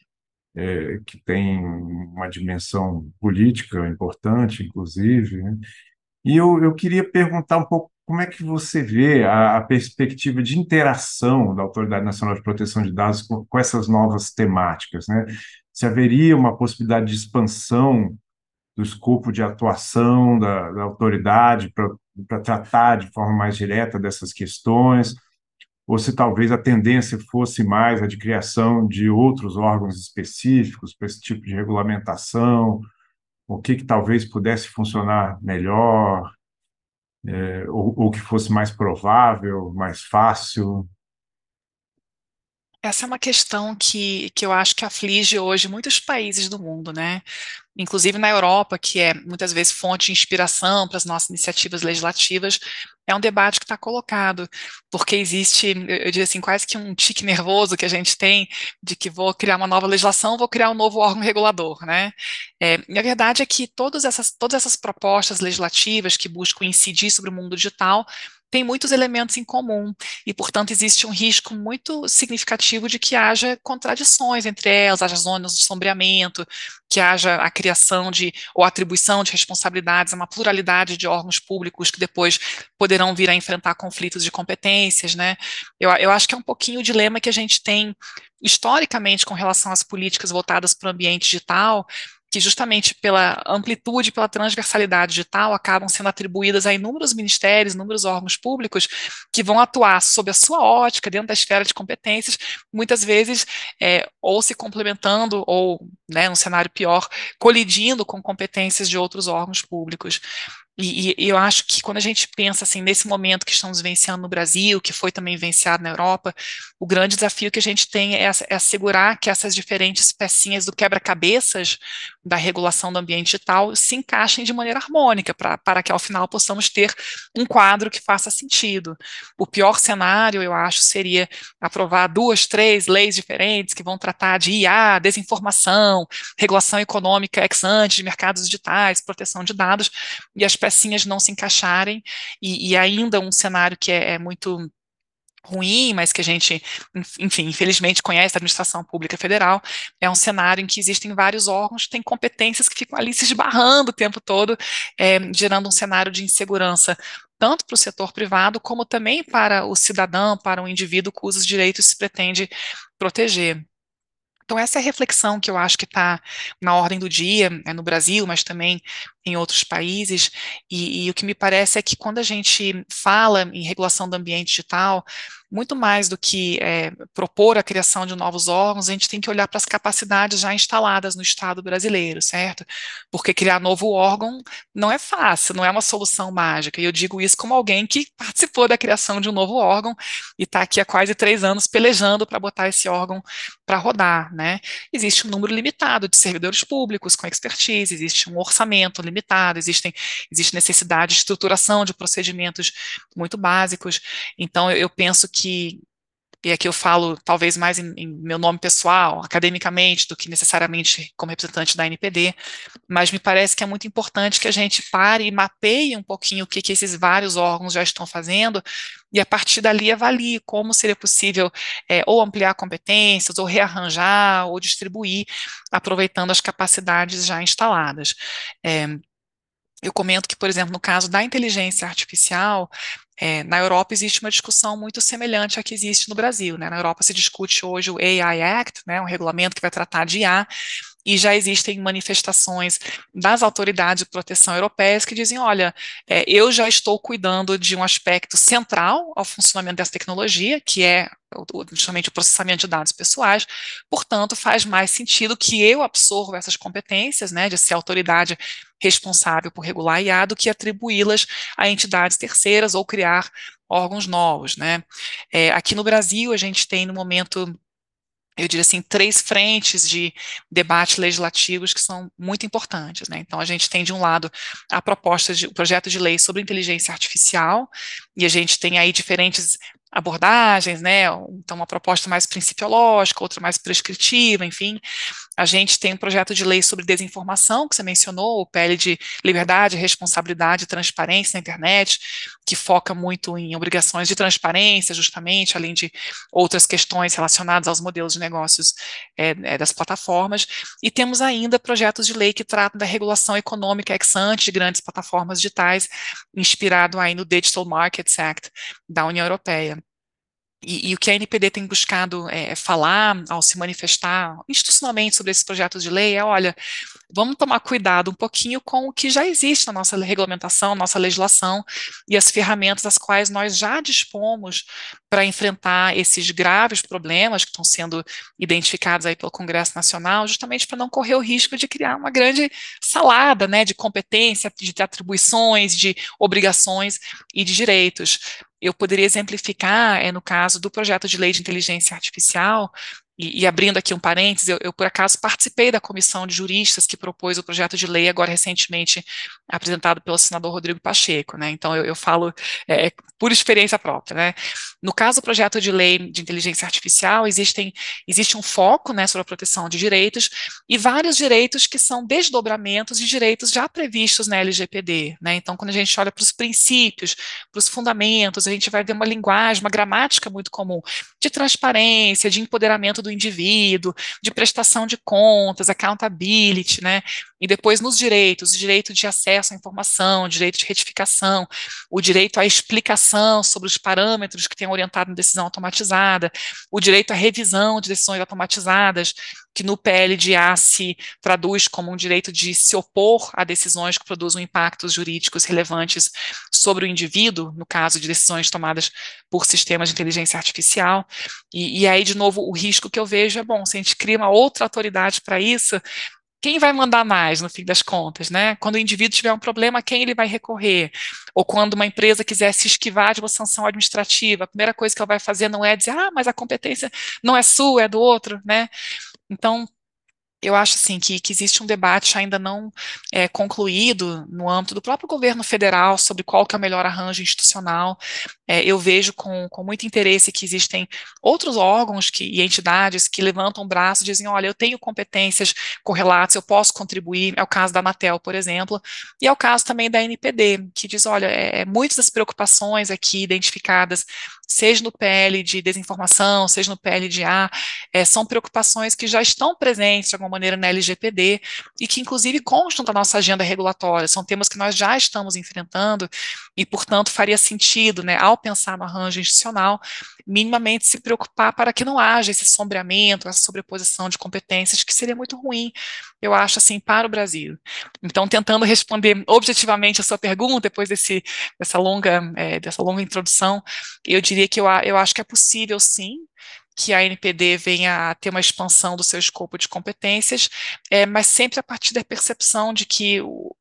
é, que têm uma dimensão política importante, inclusive. Né? E eu, eu queria perguntar um pouco como é que você vê a, a, perspectiva de interação da Autoridade Nacional de Proteção de Dados com, com essas novas temáticas, né? Se haveria uma possibilidade de expansão do escopo de atuação da, da autoridade para tratar de forma mais direta dessas questões, ou se talvez a tendência fosse mais a de criação de outros órgãos específicos para esse tipo de regulamentação, o que, que talvez pudesse funcionar melhor, é, ou, ou que fosse mais provável, mais fácil. Essa é uma questão que, que eu acho que aflige hoje muitos países do mundo, né? Inclusive na Europa, que é muitas vezes fonte de inspiração para as nossas iniciativas legislativas, é um debate que está colocado, porque existe, eu diria assim, quase que um tique nervoso que a gente tem de que vou criar uma nova legislação, vou criar um novo órgão regulador, né? É, e a verdade é que todas essas, todas essas propostas legislativas que buscam incidir sobre o mundo digital tem muitos elementos em comum e, portanto, existe um risco muito significativo de que haja contradições entre elas, haja zonas de sombreamento, que haja a criação de ou atribuição de responsabilidades a uma pluralidade de órgãos públicos que depois poderão vir a enfrentar conflitos de competências, né? Eu, eu acho que é um pouquinho o dilema que a gente tem historicamente com relação às políticas voltadas para o ambiente digital, que justamente pela amplitude, pela transversalidade digital, acabam sendo atribuídas a inúmeros ministérios, inúmeros órgãos públicos que vão atuar sob a sua ótica, dentro da esfera de competências, muitas vezes é, ou se complementando, ou, né, num cenário pior, colidindo com competências de outros órgãos públicos. E, e, eu acho que quando a gente pensa assim nesse momento que estamos vivenciando no Brasil, que foi também vivenciado na Europa, o grande desafio que a gente tem é, é assegurar que essas diferentes pecinhas do quebra-cabeças da regulação do ambiente digital se encaixem de maneira harmônica, para que ao final possamos ter um quadro que faça sentido. O pior cenário, eu acho, seria aprovar duas, três leis diferentes que vão tratar de IA, desinformação, regulação econômica ex ante de mercados digitais, proteção de dados, e as pecinhas não se encaixarem, e, e ainda um cenário que é, é muito ruim, mas que a gente, enfim, infelizmente conhece a administração pública federal, é um cenário em que existem vários órgãos que têm competências que ficam ali se esbarrando o tempo todo, é, gerando um cenário de insegurança tanto para o setor privado como também para o cidadão, para o indivíduo cujos direitos se pretende proteger. Então, essa é a reflexão que eu acho que está na ordem do dia, é no Brasil, mas também em outros países, e, e, o que me parece é que quando a gente fala em regulação do ambiente digital, muito mais do que é, propor a criação de novos órgãos, a gente tem que olhar para as capacidades já instaladas no Estado brasileiro, certo? Porque criar novo órgão não é fácil, não é uma solução mágica. E eu digo isso como alguém que participou da criação de um novo órgão e está aqui há quase três anos pelejando para botar esse órgão para rodar, né? Existe um número limitado de servidores públicos com expertise, existe um orçamento limitado, existem, existe necessidade de estruturação de procedimentos muito básicos. Então, eu penso que e aqui eu falo talvez mais em, em, meu nome pessoal, academicamente, do que necessariamente como representante da NPD, mas me parece que é muito importante que a gente pare e mapeie um pouquinho o que, que esses vários órgãos já estão fazendo, e a partir dali avalie como seria possível é, ou ampliar competências, ou rearranjar, ou distribuir, aproveitando as capacidades já instaladas. É, eu comento que, por exemplo, no caso da inteligência artificial, é, na Europa existe uma discussão muito semelhante à que existe no Brasil. Né? Na Europa se discute hoje o AI Act, né, um regulamento que vai tratar de IA, e já existem manifestações das autoridades de proteção europeias que dizem: olha, é, eu já estou cuidando de um aspecto central ao funcionamento dessa tecnologia, que é justamente o processamento de dados pessoais, portanto, faz mais sentido que eu absorva essas competências, né, de ser autoridade responsável por regular IA, do que atribuí-las a entidades terceiras ou criar órgãos novos, né. É, aqui no Brasil, a gente tem, no momento, eu diria assim, três frentes de debate legislativos que são muito importantes. Né? Então, a gente tem, de um lado, a proposta de o projeto de lei sobre inteligência artificial, e a gente tem aí diferentes abordagens, né? Então, uma proposta mais principiológica, outra mais prescritiva, enfim. A gente tem um projeto de lei sobre desinformação, que você mencionou, o PL de liberdade, responsabilidade e transparência na internet, que foca muito em obrigações de transparência, justamente, além de outras questões relacionadas aos modelos de negócios é, é, das plataformas. E temos ainda projetos de lei que tratam da regulação econômica ex ante de grandes plataformas digitais, inspirado aí no Digital Markets Act da União Europeia. E, e, o que a NPD tem buscado é, falar ao se manifestar institucionalmente sobre esses projetos de lei é, olha, vamos tomar cuidado um pouquinho com o que já existe na nossa regulamentação, nossa legislação e as ferramentas das quais nós já dispomos para enfrentar esses graves problemas que estão sendo identificados aí pelo Congresso Nacional, justamente para não correr o risco de criar uma grande salada, né, de competência, de atribuições, de obrigações e de direitos eu poderia exemplificar, é, no caso do projeto de lei de inteligência artificial, e, e, abrindo aqui um parênteses, eu, eu, por acaso participei da comissão de juristas que propôs o projeto de lei agora recentemente apresentado pelo senador Rodrigo Pacheco, né? Então eu, eu falo é, é, por experiência própria, né? No caso do projeto de lei de inteligência artificial, existem, existe um foco, né, sobre a proteção de direitos e vários direitos que são desdobramentos de direitos já previstos na LGPD, né? Então quando a gente olha para os princípios, para os fundamentos, a gente vai ver uma linguagem, uma gramática muito comum de transparência, de empoderamento do indivíduo, de prestação de contas, accountability, né? E depois nos direitos, o direito de acesso à informação, o direito de retificação, o direito à explicação sobre os parâmetros que tenham orientado a decisão automatizada, o direito à revisão de decisões automatizadas, que no PLDA se traduz como um direito de se opor a decisões que produzam impactos jurídicos relevantes sobre o indivíduo, no caso de decisões tomadas por sistemas de inteligência artificial. E, e aí, de novo, o risco que eu vejo é, bom, se a gente cria uma outra autoridade para isso, quem vai mandar mais, no fim das contas, né? Quando o indivíduo tiver um problema, quem ele vai recorrer? Ou quando uma empresa quiser se esquivar de uma sanção administrativa, a primeira coisa que ela vai fazer não é dizer, ah, mas a competência não é sua, é do outro, né? Então, eu acho assim que, que, existe um debate ainda não é, concluído no âmbito do próprio governo federal sobre qual que é o melhor arranjo institucional. É, eu vejo com, com muito interesse que existem outros órgãos que, e entidades que levantam o braço e dizem, olha, eu tenho competências correlatas, eu posso contribuir, é o caso da Anatel, por exemplo, e é o caso também da NPD, que diz, olha, é, muitas das preocupações aqui identificadas seja no PL de desinformação, seja no PL de A, é, são preocupações que já estão presentes de alguma maneira na LGPD e que, inclusive, constam da nossa agenda regulatória, são temas que nós já estamos enfrentando e, portanto, faria sentido, né, ao pensar no arranjo institucional, minimamente se preocupar para que não haja esse sombreamento, essa sobreposição de competências, que seria muito ruim, eu acho, assim, para o Brasil. Então, tentando responder objetivamente a sua pergunta, depois desse, dessa, longa, é, dessa longa introdução, eu diria que eu, eu acho que é possível, sim, que a NPD venha a ter uma expansão do seu escopo de competências, é, mas sempre a partir da percepção de que o,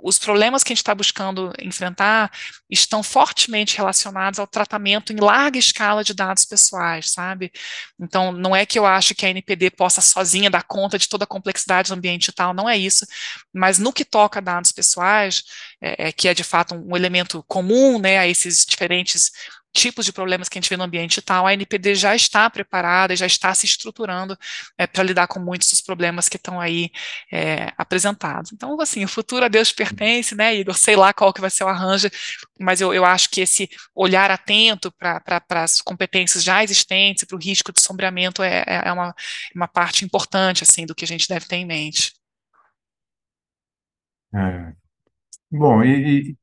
os problemas que a gente está buscando enfrentar estão fortemente relacionados ao tratamento em larga escala de dados pessoais, sabe? Então, não é que eu acho que a NPD possa sozinha dar conta de toda a complexidade do ambiente e tal, não é isso, mas no que toca a dados pessoais, é, é, que é de fato um, um elemento comum, né, a esses diferentes tipos de problemas que a gente vê no ambiente digital, a NPD já está preparada, já está se estruturando é, para lidar com muitos dos problemas que estão aí é, apresentados. Então, assim, o futuro a Deus pertence, né, Igor? Sei lá qual que vai ser o arranjo, mas eu, eu acho que esse olhar atento para as competências já existentes, para o risco de sombreamento é, é, é uma, uma parte importante, assim, do que a gente deve ter em mente. É. Bom, e, e,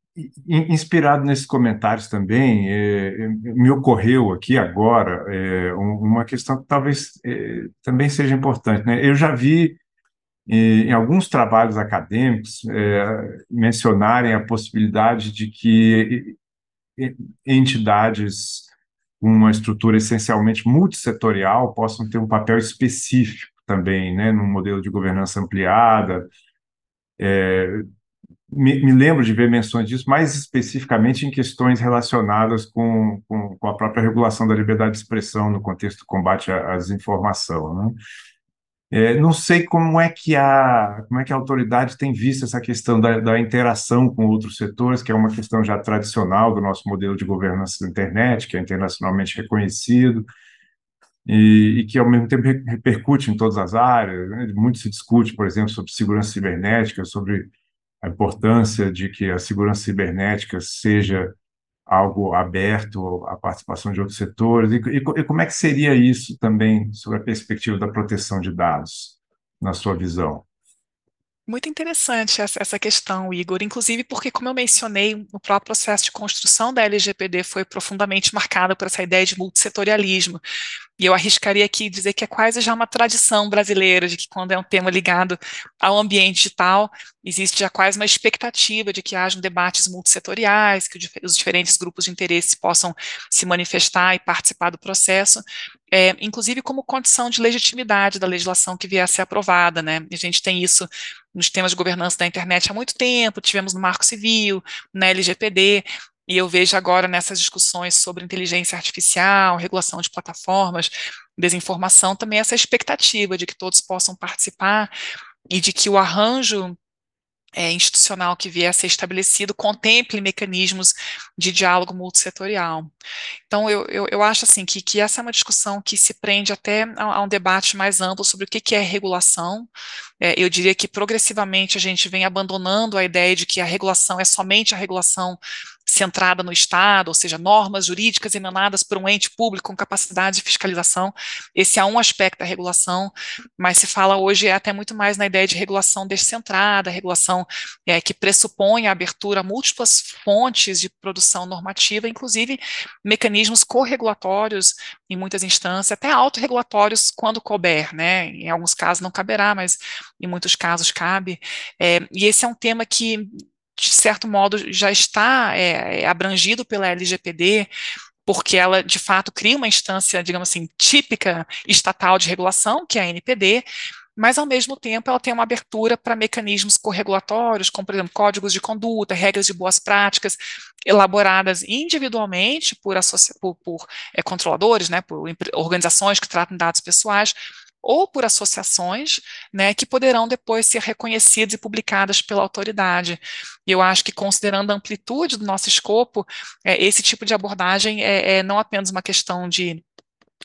inspirado nesses comentários também, é, me ocorreu aqui agora é, uma questão que talvez é, também seja importante. Né? Eu já vi em alguns trabalhos acadêmicos é, mencionarem a possibilidade de que entidades com uma estrutura essencialmente multissetorial possam ter um papel específico também, né, num modelo de governança ampliada, é, me, me, lembro de ver menções disso, mais especificamente em questões relacionadas com, com, com, a própria regulação da liberdade de expressão no contexto do combate à, à desinformação. Né? É, não sei como é que a como é que a autoridade tem visto essa questão da, da, interação com outros setores, que é uma questão já tradicional do nosso modelo de governança da internet, que é internacionalmente reconhecido e, e que ao mesmo tempo repercute em todas as áreas. Né? Muito se discute, por exemplo, sobre segurança cibernética, sobre a importância de que a segurança cibernética seja algo aberto à participação de outros setores? E, e, e, como é que seria isso também sobre a perspectiva da proteção de dados, na sua visão? Muito interessante essa, questão, Igor, inclusive porque, como eu mencionei, o próprio processo de construção da LGPD foi profundamente marcado por essa ideia de multissetorialismo. E eu arriscaria aqui dizer que é quase já uma tradição brasileira de que quando é um tema ligado ao ambiente digital, existe já quase uma expectativa de que hajam debates multissetoriais, que os diferentes grupos de interesse possam se manifestar e participar do processo, é, inclusive como condição de legitimidade da legislação que vier a ser aprovada, né? A gente tem isso nos temas de governança da internet há muito tempo, tivemos no Marco Civil, na LGPD, e eu vejo agora nessas discussões sobre inteligência artificial, regulação de plataformas, desinformação, também essa expectativa de que todos possam participar e de que o arranjo é, institucional que vier a ser estabelecido contemple mecanismos de diálogo multissetorial. Então, eu, eu, eu acho assim que, que essa é uma discussão que se prende até a, a um debate mais amplo sobre o que, que é regulação. É, eu diria que progressivamente a gente vem abandonando a ideia de que a regulação é somente a regulação centrada no Estado, ou seja, normas jurídicas emanadas por um ente público com capacidade de fiscalização. Esse é um aspecto da regulação, mas se fala hoje é até muito mais na ideia de regulação descentrada, regulação é, que pressupõe a abertura a múltiplas fontes de produção normativa, inclusive mecanismos corregulatórios em muitas instâncias, até autorregulatórios quando couber, né? Em alguns casos não caberá, mas em muitos casos cabe. É, e esse é um tema que de certo modo, já está é, é abrangido pela LGPD, porque ela, de fato, cria uma instância, digamos assim, típica estatal de regulação, que é a NPD, mas, ao mesmo tempo, ela tem uma abertura para mecanismos corregulatórios, como, por exemplo, códigos de conduta, regras de boas práticas, elaboradas individualmente por, por, por é, controladores, né, por organizações que tratam dados pessoais, ou por associações, né, que poderão depois ser reconhecidas e publicadas pela autoridade. Eu acho que, considerando a amplitude do nosso escopo, é, esse tipo de abordagem é, é não apenas uma questão de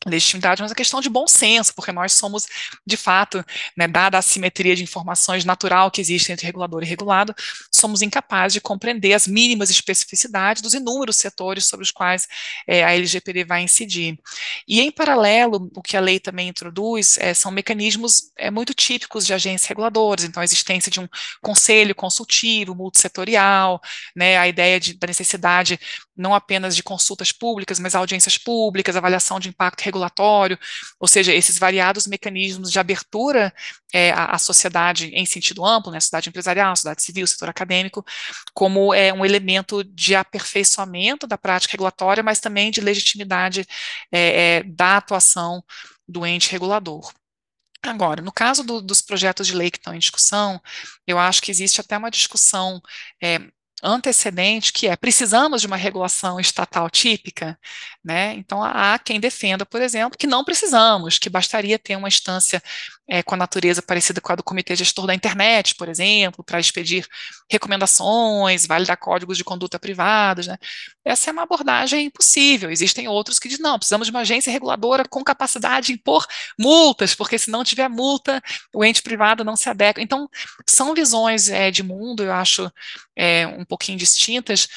legitimidade, mas a questão de bom senso, porque nós somos, de fato, né, dada a simetria de informações natural que existe entre regulador e regulado, somos incapazes de compreender as mínimas especificidades dos inúmeros setores sobre os quais é, a LGPD vai incidir. E, em paralelo, o que a lei também introduz é, são mecanismos é, muito típicos de agências reguladoras, então a existência de um conselho consultivo, multissetorial, né, a ideia de, da necessidade não apenas de consultas públicas, mas audiências públicas, avaliação de impacto regulatório, ou seja, esses variados mecanismos de abertura é, à, à, sociedade em sentido amplo, né, sociedade empresarial, sociedade civil, setor acadêmico, como é, um elemento de aperfeiçoamento da prática regulatória, mas também de legitimidade é, é, da atuação do ente regulador. Agora, no caso do, dos projetos de lei que estão em discussão, eu acho que existe até uma discussão é, antecedente, que é precisamos de uma regulação estatal típica, né? Então há quem defenda, por exemplo, que não precisamos, que bastaria ter uma instância é, com a natureza parecida com a do Comitê Gestor da Internet, por exemplo, para expedir recomendações, validar códigos de conduta privados, né? essa é uma abordagem possível. Existem outros que dizem, não, precisamos de uma agência reguladora com capacidade de impor multas, porque se não tiver multa, o ente privado não se adequa. Então, são visões é, de mundo, eu acho, é, um pouquinho distintas,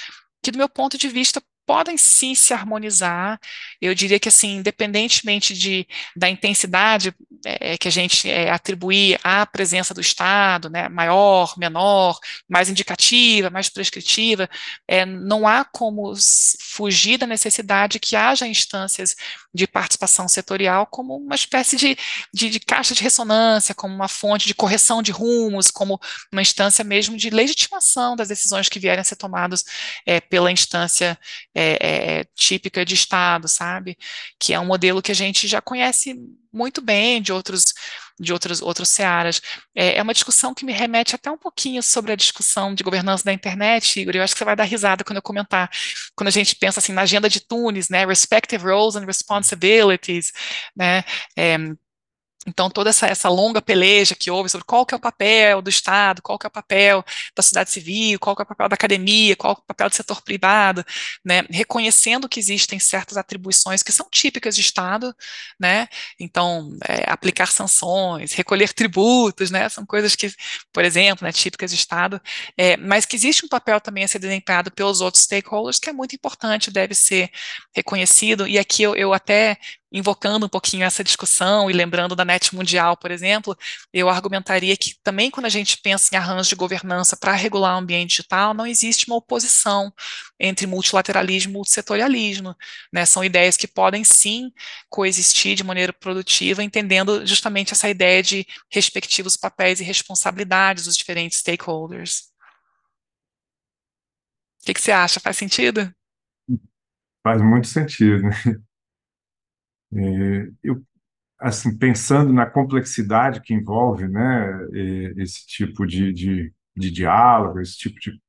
que do meu ponto de vista podem sim se harmonizar. Eu diria que, assim, independentemente de, da intensidade é, que a gente é, atribuir à presença do Estado, né, maior, menor, mais indicativa, mais prescritiva, é, não há como fugir da necessidade que haja instâncias de participação setorial como uma espécie de, de, de caixa de ressonância, como uma fonte de correção de rumos, como uma instância mesmo de legitimação das decisões que vierem a ser tomadas é, pela instância é, é, típica de Estado, sabe? Que é um modelo que a gente já conhece muito bem de outros de outros outros searas. É, é, uma discussão que me remete até um pouquinho sobre a discussão de governança da internet, Igor. Eu acho que você vai dar risada quando eu comentar. Quando a gente pensa assim na agenda de Tunis, né? Respective roles and responsibilities, né? É, então, toda essa, essa, longa peleja que houve sobre qual que é o papel do Estado, qual que é o papel da sociedade civil, qual que é o papel da academia, qual que é o papel do setor privado, né, reconhecendo que existem certas atribuições que são típicas de Estado, né, então, é, aplicar sanções, recolher tributos, né, são coisas que, por exemplo, né, típicas de Estado, é, mas que existe um papel também a ser desempenhado pelos outros stakeholders que é muito importante, deve ser reconhecido, e aqui eu, eu até invocando um pouquinho essa discussão e lembrando da net mundial, por exemplo, eu argumentaria que também quando a gente pensa em arranjos de governança para regular o ambiente digital, não existe uma oposição entre multilateralismo e multissetorialismo. Né? São ideias que podem sim coexistir de maneira produtiva, entendendo justamente essa ideia de respectivos papéis e responsabilidades dos diferentes stakeholders. O que, que você acha? Faz sentido? Faz muito sentido. É, eu, assim, pensando na complexidade que envolve, né, esse tipo de, de, de diálogo, esse tipo de,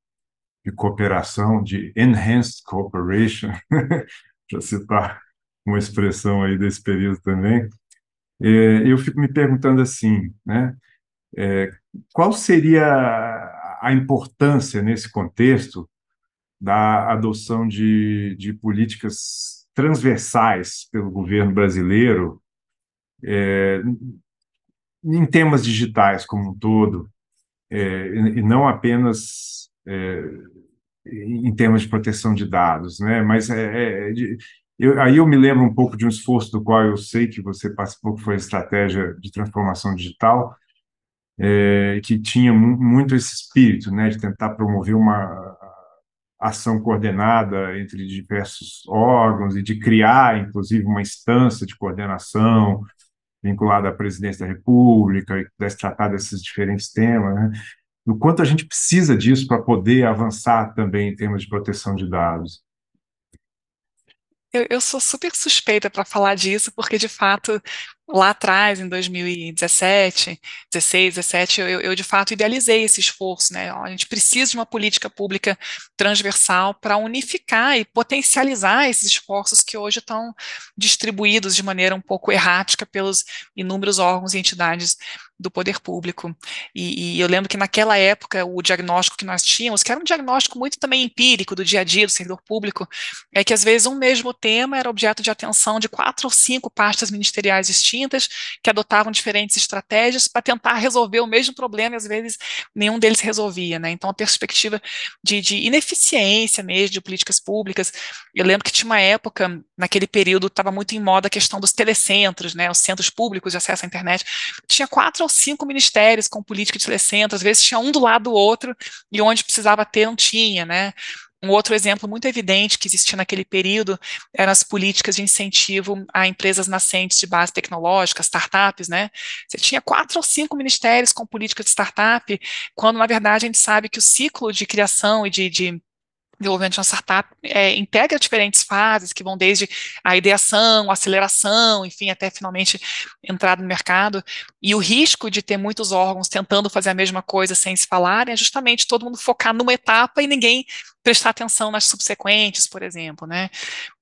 de cooperação, de enhanced cooperation, para citar uma expressão aí desse período também, é, eu fico me perguntando assim, né, é, qual seria a importância nesse contexto da adoção de, de políticas transversais pelo governo brasileiro é, em temas digitais como um todo, é, e não apenas é, em termos de proteção de dados, né? Mas é, é de, eu, aí eu me lembro um pouco de um esforço do qual eu sei que você participou, que foi a estratégia de transformação digital, é, que tinha muito esse espírito, né, de tentar promover uma ação coordenada entre diversos órgãos e de criar, inclusive, uma instância de coordenação vinculada à presidência da República, e pudesse tratar desses diferentes temas, né? o quanto a gente precisa disso para poder avançar também em termos de proteção de dados. Eu, eu sou super suspeita para falar disso, porque de fato lá atrás, em 2017, 16, 17, eu, eu, de fato idealizei esse esforço, né? A gente precisa de uma política pública transversal para unificar e potencializar esses esforços que hoje estão distribuídos de maneira um pouco errática pelos inúmeros órgãos e entidades do poder público. E, e, eu lembro que naquela época o diagnóstico que nós tínhamos, que era um diagnóstico muito também empírico do dia a dia do servidor público, é que às vezes um mesmo tema era objeto de atenção de quatro ou cinco pastas ministeriais distintas, que adotavam diferentes estratégias para tentar resolver o mesmo problema e às vezes nenhum deles resolvia. Né? Então a perspectiva de, de ineficiência mesmo de políticas públicas, eu lembro que tinha uma época, naquele período, estava muito em moda a questão dos telecentros, né, os centros públicos de acesso à internet, tinha quatro ou cinco ministérios com política de telecentro, às vezes tinha um do lado do outro, e onde precisava ter, não tinha, né? Um outro exemplo muito evidente que existia naquele período eram as políticas de incentivo a empresas nascentes de base tecnológica, startups, né? Você tinha quatro ou cinco ministérios com política de startup, quando na verdade a gente sabe que o ciclo de criação e de, de desenvolvimento de uma startup é, integra diferentes fases, que vão desde a ideação, a aceleração, enfim, até finalmente entrada no mercado. E o risco de ter muitos órgãos tentando fazer a mesma coisa sem se falar é justamente todo mundo focar numa etapa e ninguém prestar atenção nas subsequentes, por exemplo, né?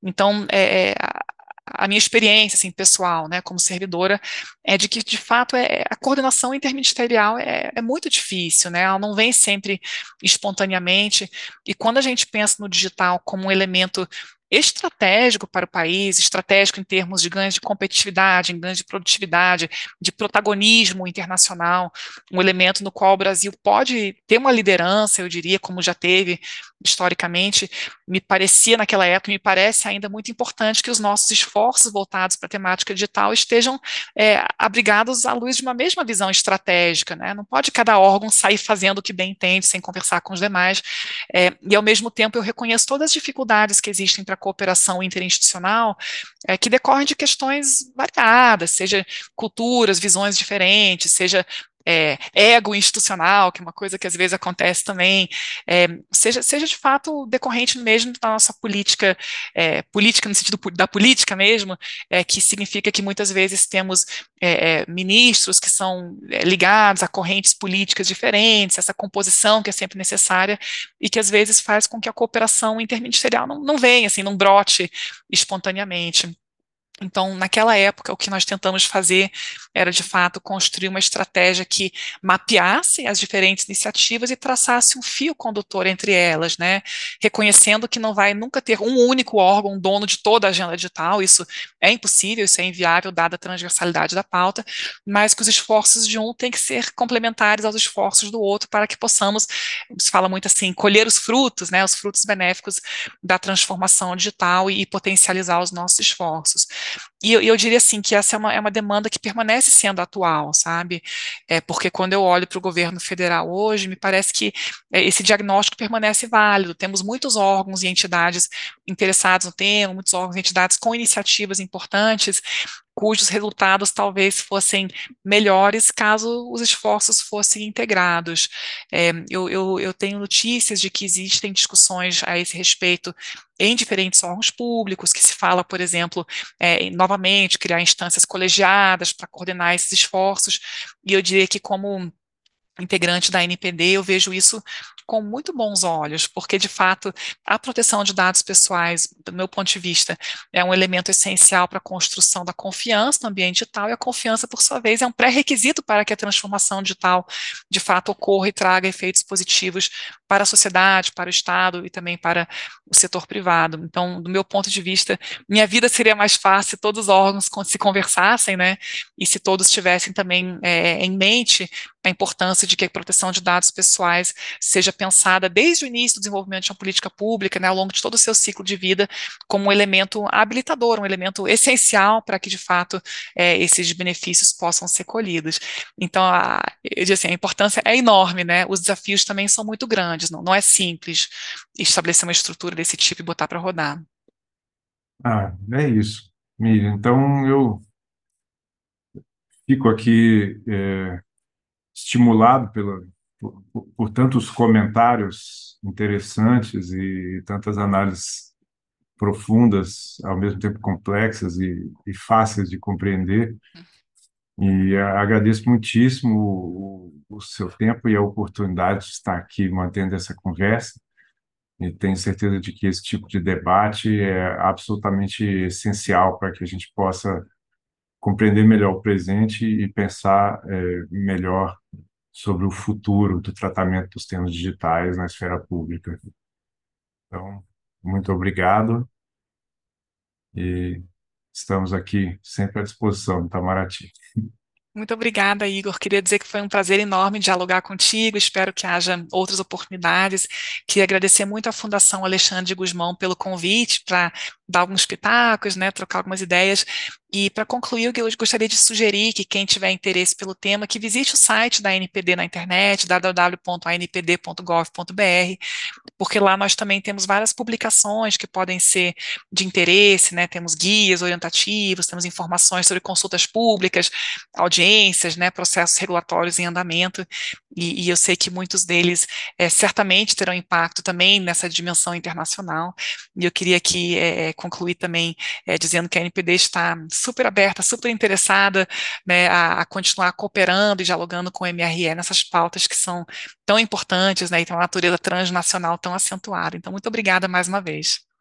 Então, é, é a minha experiência assim, pessoal, né, como servidora, é de que, de fato, é, a coordenação interministerial é, é, muito difícil, né, ela não vem sempre espontaneamente, e quando a gente pensa no digital como um elemento estratégico para o país, estratégico em termos de ganhos de competitividade, em ganhos de produtividade, de protagonismo internacional, um elemento no qual o Brasil pode ter uma liderança, eu diria, como já teve historicamente, me parecia naquela época, me parece ainda muito importante que os nossos esforços voltados para a temática digital estejam é, abrigados à luz de uma mesma visão estratégica, né? Não pode cada órgão sair fazendo o que bem entende, sem conversar com os demais, é, e ao mesmo tempo eu reconheço todas as dificuldades que existem para cooperação interinstitucional, é, que decorrem de questões variadas, seja culturas, visões diferentes, seja é, ego institucional, que é uma coisa que às vezes acontece também, é, seja, seja de fato decorrente mesmo da nossa política, é, política no sentido da política mesmo, é, que significa que muitas vezes temos é, é, ministros que são ligados a correntes políticas diferentes, essa composição que é sempre necessária e que às vezes faz com que a cooperação interministerial não, não venha, assim, não brote espontaneamente. Então, naquela época, o que nós tentamos fazer era, de fato, construir uma estratégia que mapeasse as diferentes iniciativas e traçasse um fio condutor entre elas, né? Reconhecendo que não vai nunca ter um único órgão dono de toda a agenda digital, isso é impossível, isso é inviável, dada a transversalidade da pauta, mas que os esforços de um têm que ser complementares aos esforços do outro para que possamos, se fala muito assim, colher os frutos, né? Os frutos benéficos da transformação digital e, e potencializar os nossos esforços. E eu, eu, diria assim que essa é uma, é uma demanda que permanece sendo atual, sabe? É, porque quando eu olho para o governo federal hoje, me parece que é, esse diagnóstico permanece válido. Temos muitos órgãos e entidades interessados no tema, muitos órgãos e entidades com iniciativas importantes, cujos resultados talvez fossem melhores caso os esforços fossem integrados. É, eu, eu, eu, tenho notícias de que existem discussões a esse respeito em diferentes órgãos públicos, que se fala, por exemplo, é, novamente, criar instâncias colegiadas para coordenar esses esforços, e eu diria que como integrante da NPD, eu vejo isso com muito bons olhos, porque de fato a proteção de dados pessoais, do meu ponto de vista, é um elemento essencial para a construção da confiança no ambiente digital, e a confiança, por sua vez, é um pré-requisito para que a transformação digital de fato ocorra e traga efeitos positivos para a sociedade, para o Estado e também para o setor privado. Então, do meu ponto de vista, minha vida seria mais fácil se todos os órgãos se conversassem, né, e se todos tivessem também é, em mente a importância de que a proteção de dados pessoais seja pensada desde o início do desenvolvimento de uma política pública, né, ao longo de todo o seu ciclo de vida, como um elemento habilitador, um elemento essencial para que, de fato, é, esses benefícios possam ser colhidos. Então, a, eu digo assim, a importância é enorme, né, os desafios também são muito grandes, não, não é simples estabelecer uma estrutura desse tipo e botar para rodar. Ah, é isso, Miriam. Então, eu fico aqui é, estimulado pela, por, por tantos comentários interessantes e tantas análises profundas, ao mesmo tempo complexas e, e fáceis de compreender. E agradeço muitíssimo o, o, seu tempo e a oportunidade de estar aqui mantendo essa conversa. E tenho certeza de que esse tipo de debate é absolutamente essencial para que a gente possa compreender melhor o presente e pensar é, melhor sobre o futuro do tratamento dos temas digitais na esfera pública. Então, muito obrigado e estamos aqui sempre à disposição, Itamaraty. Muito obrigada, Igor. Queria dizer que foi um prazer enorme dialogar contigo. Espero que haja outras oportunidades. Queria agradecer muito à Fundação Alexandre Guzmão pelo convite para dar alguns pitacos, né, trocar algumas ideias. E para concluir, eu gostaria de sugerir que quem tiver interesse pelo tema, que visite o site da NPD na internet, www.anpd.gov.br, porque lá nós também temos várias publicações que podem ser de interesse, né? Temos guias orientativos, temos informações sobre consultas públicas, audiências, né, processos regulatórios em andamento, e, e eu sei que muitos deles é, certamente terão impacto também nessa dimensão internacional, e eu queria aqui é, concluir também é, dizendo que a NPD está super aberta, super interessada né, a, a, continuar cooperando e dialogando com o MRE nessas pautas que são tão importantes né, e tem uma natureza transnacional tão acentuada. Então, muito obrigada mais uma vez.